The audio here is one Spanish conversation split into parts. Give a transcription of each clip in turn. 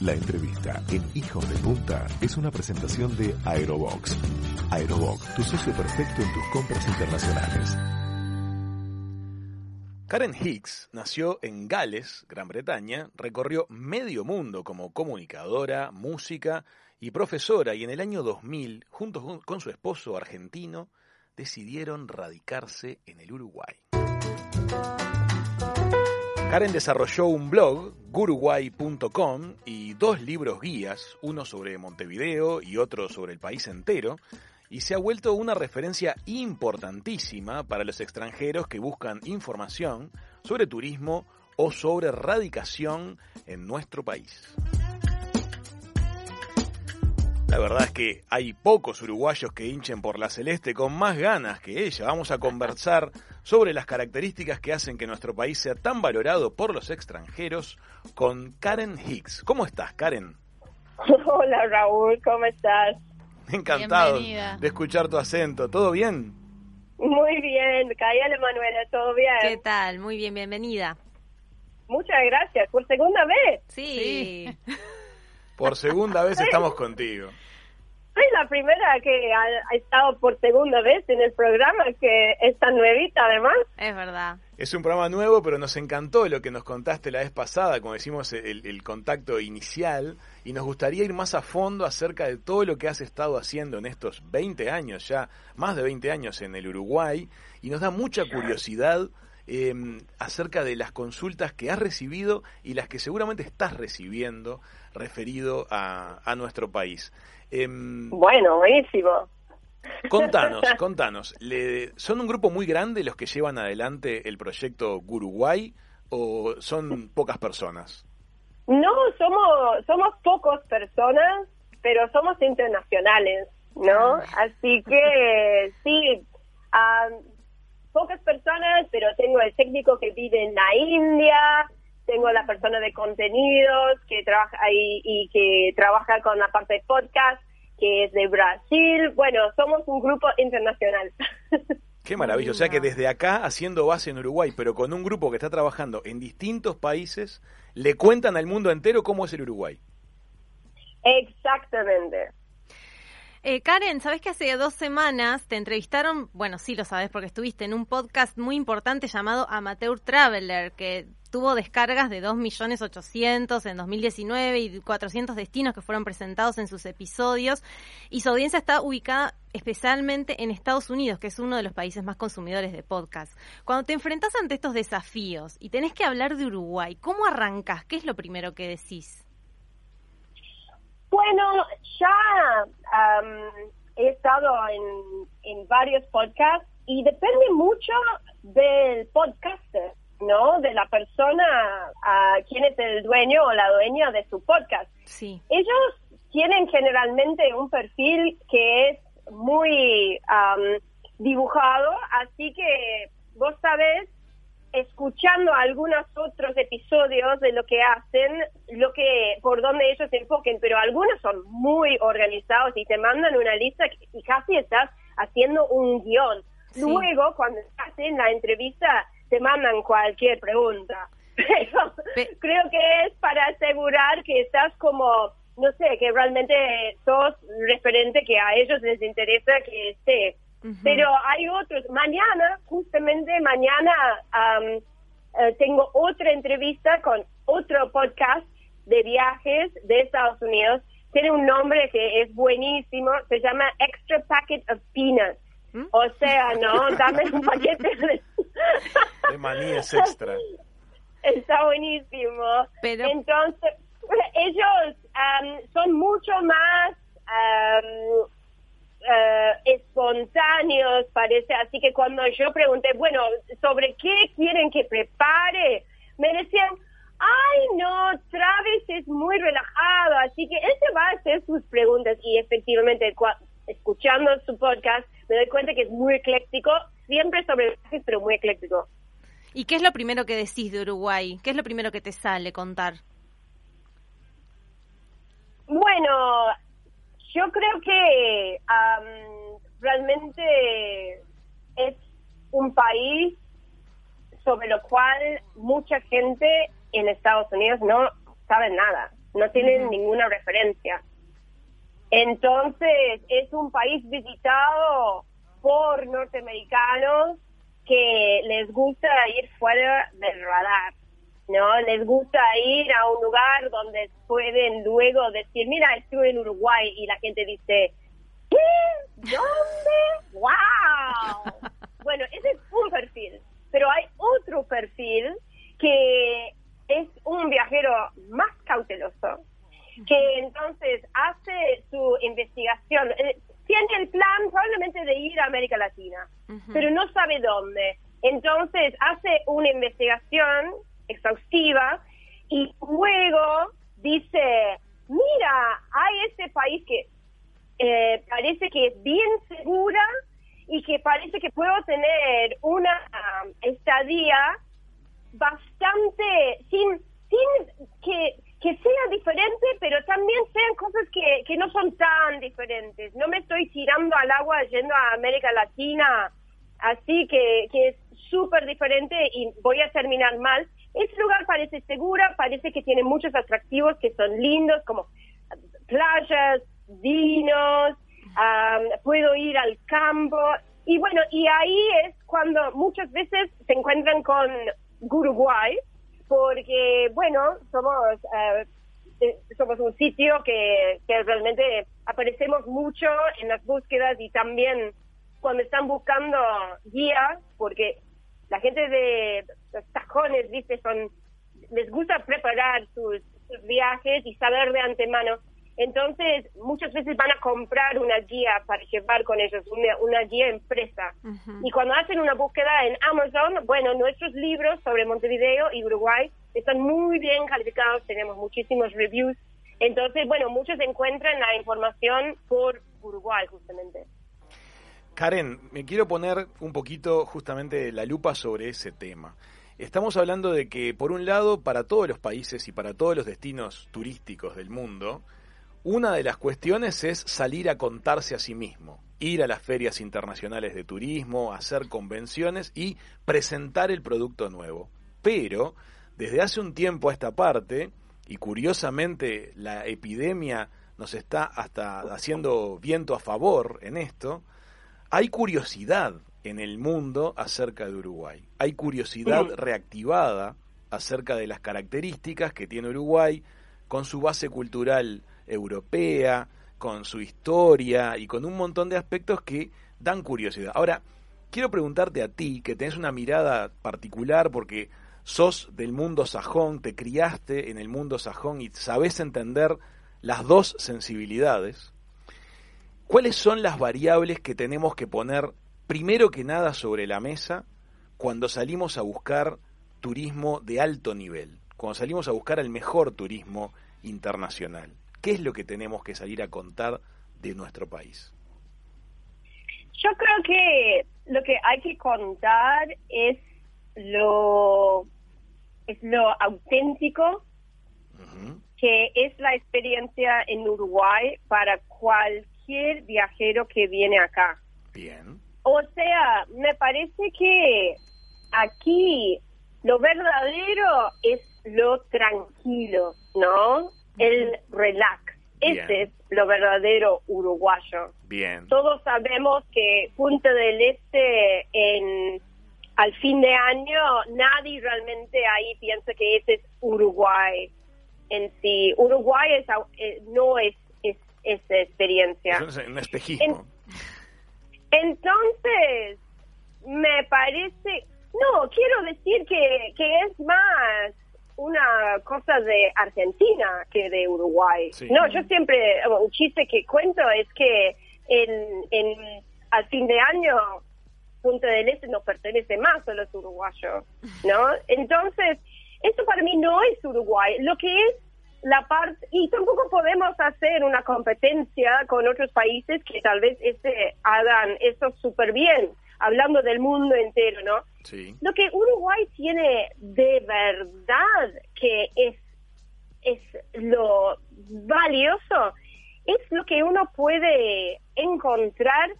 La entrevista en Hijos de Punta es una presentación de Aerobox. Aerobox, tu socio perfecto en tus compras internacionales. Karen Hicks nació en Gales, Gran Bretaña, recorrió medio mundo como comunicadora, música y profesora y en el año 2000, junto con su esposo argentino, decidieron radicarse en el Uruguay. Karen desarrolló un blog, guruguay.com, y dos libros guías, uno sobre Montevideo y otro sobre el país entero, y se ha vuelto una referencia importantísima para los extranjeros que buscan información sobre turismo o sobre radicación en nuestro país. La verdad es que hay pocos uruguayos que hinchen por la celeste con más ganas que ella. Vamos a conversar sobre las características que hacen que nuestro país sea tan valorado por los extranjeros con Karen Hicks. ¿Cómo estás, Karen? Hola, Raúl, ¿cómo estás? Encantado de escuchar tu acento. ¿Todo bien? Muy bien, cállale Manuela, ¿todo bien? ¿Qué tal? Muy bien, bienvenida. Muchas gracias, por segunda vez. Sí. Por segunda vez estamos contigo. Soy la primera que ha, estado por segunda vez en el programa, que es tan nuevita además. Es verdad. Es un programa nuevo, pero nos encantó lo que nos contaste la vez pasada, como decimos, el, el, contacto inicial, y nos gustaría ir más a fondo acerca de todo lo que has estado haciendo en estos 20 años, ya más de 20 años en el Uruguay, y nos da mucha curiosidad eh, acerca de las consultas que has recibido y las que seguramente estás recibiendo referido a, a nuestro país. Eh, bueno, buenísimo. Contanos, contanos, ¿le, ¿son un grupo muy grande los que llevan adelante el proyecto Guruguay o son pocas personas? No, somos, somos pocas personas, pero somos internacionales, ¿no? Ah. Así que sí, uh, pocas personas, pero tengo el técnico que vive en la India, tengo la persona de contenidos que trabaja ahí y que trabaja con la parte de podcast, que es de Brasil. Bueno, somos un grupo internacional. Qué maravilloso. O sea que desde acá, haciendo base en Uruguay, pero con un grupo que está trabajando en distintos países, le cuentan al mundo entero cómo es el Uruguay. Exactamente. Eh, Karen, ¿sabes que hace dos semanas te entrevistaron? Bueno, sí lo sabes porque estuviste en un podcast muy importante llamado Amateur Traveler, que tuvo descargas de 2.800.000 en 2019 y 400 destinos que fueron presentados en sus episodios. Y su audiencia está ubicada especialmente en Estados Unidos, que es uno de los países más consumidores de podcast. Cuando te enfrentas ante estos desafíos y tenés que hablar de Uruguay, ¿cómo arrancas? ¿Qué es lo primero que decís? Bueno, ya he estado en, varios podcasts y depende mucho del podcaster, ¿no? De la persona a quien es el dueño o la dueña de su podcast. Sí. Ellos tienen generalmente un perfil que es muy dibujado, así que vos sabés escuchando algunos otros episodios de lo que hacen, lo que por donde ellos se enfoquen, pero algunos son muy organizados y te mandan una lista y casi estás haciendo un guion. Luego, cuando hacen la entrevista, te mandan cualquier pregunta. Pero creo que es para asegurar que estás como, no sé, que realmente sos referente que a ellos les interesa que esté pero hay otros. Mañana, justamente mañana, eh, tengo otra entrevista con otro podcast de viajes de Estados Unidos. Tiene un nombre que es buenísimo. Se llama Extra Packet of Peanuts. ¿Mm? O sea, no, dame un paquete de... de manías extra. Está buenísimo. Pero... Entonces, ellos son mucho más uh, espontáneos, parece. Así que cuando yo pregunté, bueno, ¿sobre qué quieren que prepare? Me decían, ay, no, Travis es muy relajado, así que él se va a hacer sus preguntas. Y efectivamente, escuchando su podcast, me doy cuenta que es muy ecléctico, siempre sobre viajes, pero muy ecléctico. ¿Y qué es lo primero que decís de Uruguay? ¿Qué es lo primero que te sale contar? Realmente es un país sobre lo cual mucha gente en Estados Unidos no sabe nada. no tienen ninguna referencia. Entonces, es un país visitado por norteamericanos que les gusta ir fuera del radar, ¿no? Les gusta ir a un lugar donde pueden luego decir, mira, estuve en Uruguay y la gente dice, ¿qué? ¿Dónde? ¡Wow! bueno, ese es un perfil, pero hay otro perfil que es un viajero más cauteloso, que entonces hace su investigación, eh, tiene el plan probablemente de ir a América Latina, pero no sabe dónde. Entonces hace una investigación exhaustiva y luego dice, mira, hay este país que eh, parece que es bien segura y que parece que puedo tener una estadía bastante sin sin que que sea diferente, pero también sean cosas que, que no son tan diferentes. No me estoy tirando al agua yendo a América Latina, así que, que es súper diferente y voy a terminar mal. Este lugar parece segura, parece que tiene muchos atractivos que son lindos, como playas, vinos, puedo ir al campo. Y bueno, y ahí es cuando muchas veces se encuentran con Uruguay, porque, bueno, somos, eh, somos un sitio que, que realmente aparecemos mucho en las búsquedas y también cuando están buscando guías, porque la gente de los tajones, viste, son, les gusta preparar sus viajes y saber de antemano entonces, muchas veces van a comprar una guía para llevar con ellos, una, guía empresa. Y cuando hacen una búsqueda en Amazon, bueno, nuestros libros sobre Montevideo y Uruguay están muy bien calificados, tenemos muchísimos reviews. Entonces, bueno, muchos encuentran la información por Uruguay, justamente. Karen, me quiero poner un poquito justamente la lupa sobre ese tema. Estamos hablando de que, por un lado, para todos los países y para todos los destinos turísticos del mundo, una de las cuestiones es salir a contarse a sí mismo, ir a las ferias internacionales de turismo, hacer convenciones y presentar el producto nuevo. Pero, desde hace un tiempo a esta parte, y curiosamente la epidemia nos está hasta haciendo viento a favor en esto, hay curiosidad en el mundo acerca de Uruguay. Hay curiosidad reactivada acerca de las características que tiene Uruguay con su base cultural europea, con su historia y con un montón de aspectos que dan curiosidad. Ahora, quiero preguntarte a ti, que tenés una mirada particular porque sos del mundo sajón, te criaste en el mundo sajón y sabés entender las dos sensibilidades. ¿Cuáles son las variables que tenemos que poner primero que nada sobre la mesa cuando salimos a buscar turismo de alto nivel, cuando salimos a buscar el mejor turismo internacional? ¿Qué es lo que tenemos que salir a contar de nuestro país? Yo creo que lo que hay que contar es lo es lo auténtico que es la experiencia en Uruguay para cualquier viajero que viene acá. Bien. O sea, me parece que aquí lo verdadero es lo tranquilo, ¿no? el relax. Ese es lo verdadero uruguayo. Bien. Todos sabemos que Punta del Este en al fin de año nadie realmente ahí piensa que ese es Uruguay en sí. Uruguay es, eh, no es, es esa experiencia. Es un espejismo. Entonces, me parece, no, quiero decir que, que es más una cosa de Argentina que de Uruguay. No, yo siempre, un chiste que cuento es que en, en, al fin de año Punta del Este no pertenece más a los uruguayos, ¿no? Entonces, esto para mí no es Uruguay. Lo que es la parte, y tampoco podemos hacer una competencia con otros países que tal vez este hagan esto súper bien hablando del mundo entero, ¿no? Sí. Lo que Uruguay tiene de verdad que es, es lo valioso, es lo que uno puede encontrar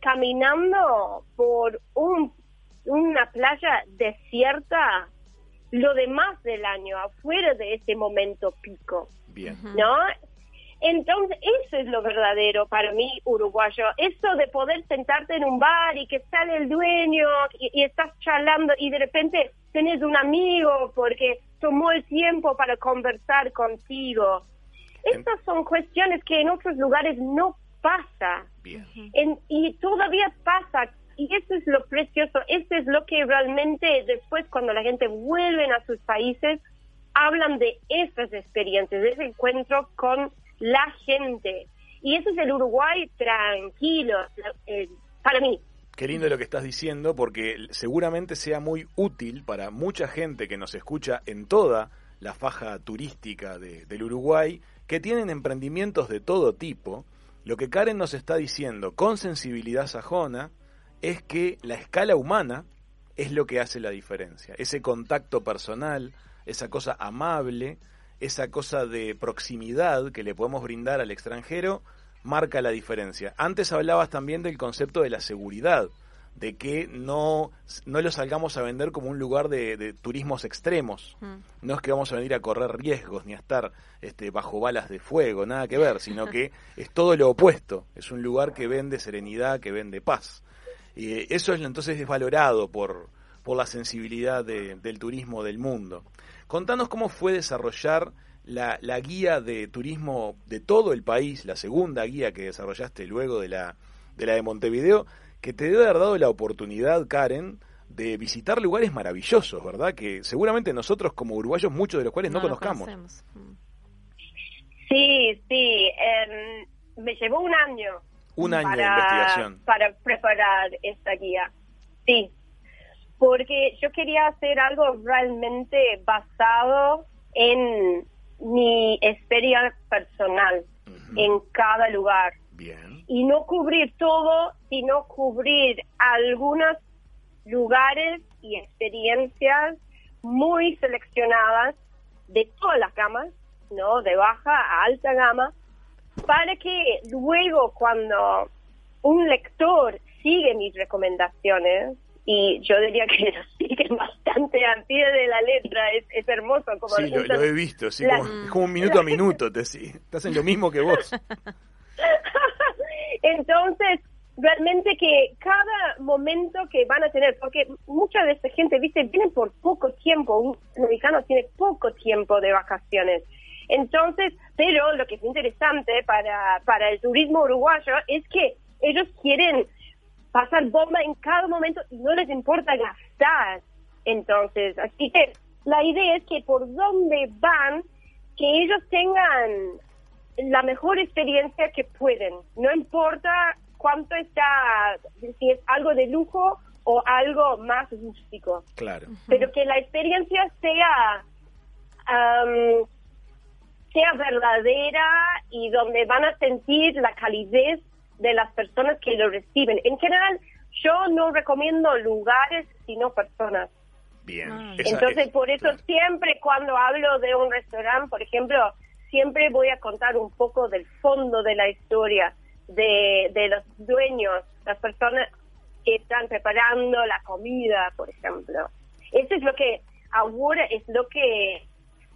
caminando por un, una playa desierta lo demás del año, afuera de ese momento pico. Bien. ¿no? Entonces, eso es lo verdadero para mí, uruguayo. Eso de poder sentarte en un bar y que sale el dueño y, y estás charlando y de repente tenés un amigo porque tomó el tiempo para conversar contigo. Estas son cuestiones que en otros lugares no pasa. Bien. En- y todavía pasa. Y eso es lo precioso. Esto es lo que realmente después cuando la gente vuelve a sus países, hablan de esas experiencias, de ese encuentro con la gente. Y eso es el Uruguay tranquilo, eh, para mí. Qué lindo lo que estás diciendo porque seguramente sea muy útil para mucha gente que nos escucha en toda la faja turística de- del Uruguay, que tienen emprendimientos de todo tipo. Lo que Karen nos está diciendo con sensibilidad sajona es que la escala humana es lo que hace la diferencia. Ese contacto personal, esa cosa amable, esa cosa de proximidad que le podemos brindar al extranjero, marca la diferencia. Antes hablabas también del concepto de la seguridad, de que no, no lo salgamos a vender como un lugar de, de turismos extremos. Mm. No es que vamos a venir a correr riesgos ni a estar este, bajo balas de fuego, nada que ver, sino que es todo lo opuesto. Es un lugar que vende serenidad, que vende paz. Y eso es entonces es valorado por, por la sensibilidad de- del turismo del mundo. Contanos cómo fue desarrollar la, la guía de turismo de todo el país, la segunda guía que desarrollaste luego de la de, la de Montevideo, que te debe haber dado la oportunidad, Karen, de visitar lugares maravillosos, ¿verdad? Que seguramente nosotros como uruguayos, muchos de los cuales no, los conozcamos. conocemos. Mm. Sí, sí. em, me llevó un año. Un año de investigación. Para preparar esta guía. Sí. Porque yo quería hacer algo realmente basado en mi experiencia personal en cada lugar. Bien. Y no cubrir todo, sino cubrir algunos lugares y experiencias muy seleccionadas de todas las gamas, ¿no? De baja a alta gama, para que luego cuando un lector sigue mis recomendaciones, y yo diría que lo siguen bastante al pie de la letra, es, es hermoso como Sí, lo, lo he visto, sí, La- como, es como un minuto a minuto, te, sí, te hacen lo mismo que vos. Entonces, realmente que cada momento que van a tener, porque mucha de esta gente, viste, vienen por poco tiempo, un mexicano tiene poco tiempo de vacaciones. Entonces, pero lo que es interesante para, para el turismo uruguayo es que ellos quieren pasar bomba en cada momento y no les importa gastar. Entonces, así que la idea es que por donde van, que ellos tengan la mejor experiencia que pueden. No importa cuánto está, si es algo de lujo o algo más rústico, Claro. pero que la experiencia sea am, sea verdadera y donde van a sentir la calidez de las personas que lo reciben. En general, yo no recomiendo lugares, sino personas. Bien. Ah, Entonces, es- por eso claro. siempre cuando hablo de un restaurante, por ejemplo, siempre voy a contar un poco del fondo de la historia, de, de los dueños, las personas que están preparando la comida, por ejemplo. Eso es lo que ahora es lo que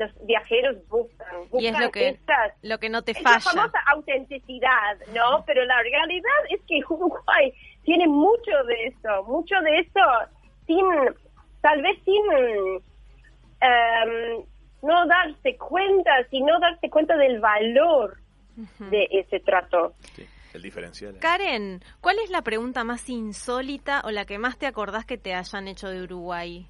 los viajeros buscan. Y es Buscan lo que, estas- lo que no te es la falla. famosa autenticidad, ¿no? Pero la realidad es que Uruguay tiene mucho de eso, mucho de eso sin, tal vez sin em, no darse cuenta, sino darse cuenta del valor de ese trato. Sí, el diferencial. Karen, ¿cuál es la pregunta más insólita o la que más te acordás que te hayan hecho de Uruguay?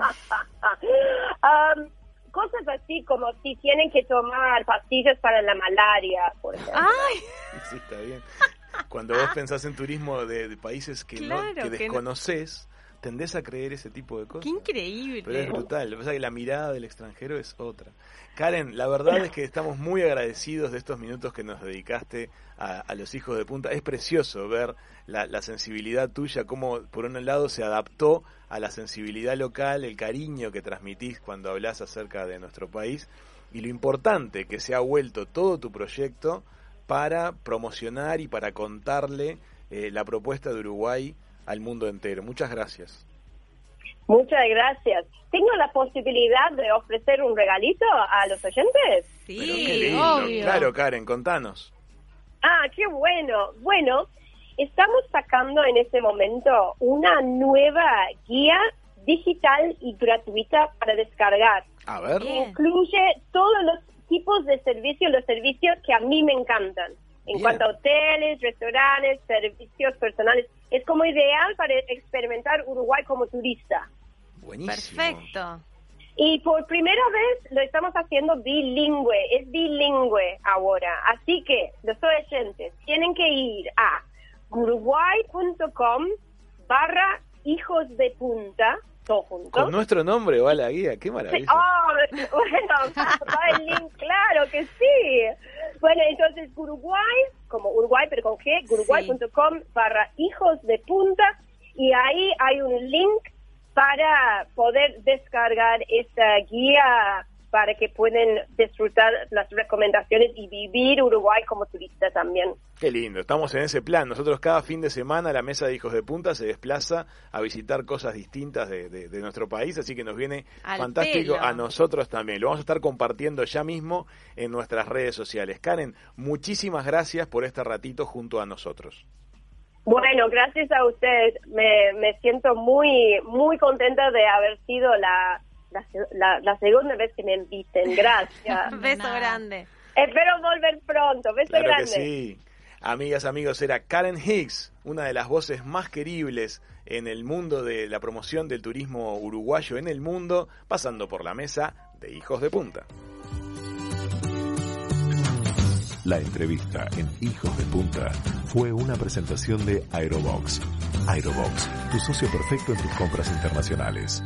Am, cosas así como si tienen que tomar pastillas para la malaria, por ejemplo. ¡Ay! Sí, está bien. Cuando vos pensás en turismo de, de países que, no, que que no- desconoces, tendés a creer ese tipo de cosas. ¡Qué increíble! Pero es brutal. Lo que pasa es que la mirada del extranjero es otra. Karen, la verdad es que estamos muy agradecidos de estos minutos que nos dedicaste a, a los hijos de punta. Es precioso ver la, la sensibilidad tuya, cómo por un lado se adaptó a la sensibilidad local, el cariño que transmitís cuando hablas acerca de nuestro país y lo importante que se ha vuelto todo tu proyecto para promocionar y para contarle eh, la propuesta de Uruguay al mundo entero. Muchas gracias. Muchas gracias. ¿Tengo la posibilidad de ofrecer un regalito a los oyentes? Pero qué Sí, lindo. obvio. Claro, Karen, contanos. Ah, qué bueno. Bueno, estamos sacando en este momento una nueva guía digital y gratuita para descargar. A ver. Bien. Incluye todos los tipos de servicios, los servicios que a mí me encantan. En Bien. cuanto a hoteles, restaurantes, servicios personales. Es como ideal para experimentar Uruguay como turista. Buenísimo. Perfecto. Y por primera vez lo estamos haciendo bilingüe, es bilingüe ahora. Así que los oyentes tienen que ir a uruguay.com barra hijos de punta, Con nuestro nombre va la guía, qué Sí, maravilla. oh, bueno, va el link, claro que sí. Bueno, entonces Uruguay, como Uruguay pero con G, uruguay.com barra hijos de punta y ahí hay un link para poder descargar esta guía para que puedan disfrutar las recomendaciones y vivir Uruguay como turista también. Qué lindo, estamos en ese plan. Nosotros cada fin de semana la mesa de hijos de punta se desplaza a visitar cosas distintas de, de- de nuestro país, así que nos viene Al fantástico pelo. a nosotros también. Lo vamos a estar compartiendo ya mismo en nuestras redes sociales. Karen, muchísimas gracias por este ratito junto a nosotros. Bueno, gracias a ustedes. Me, me siento muy muy contenta de haber sido la, la, la- la segunda vez que me inviten. Gracias. Beso grande. Espero volver pronto. Beso Claro grande. que sí. Amigas, amigos, era Karen Hicks, una de las voces más queribles en el mundo de la promoción del turismo uruguayo en el mundo, pasando por la mesa de Hijos de Punta. La entrevista en Hijos de Punta fue una presentación de Aerobox. Aerobox, tu socio perfecto en tus compras internacionales.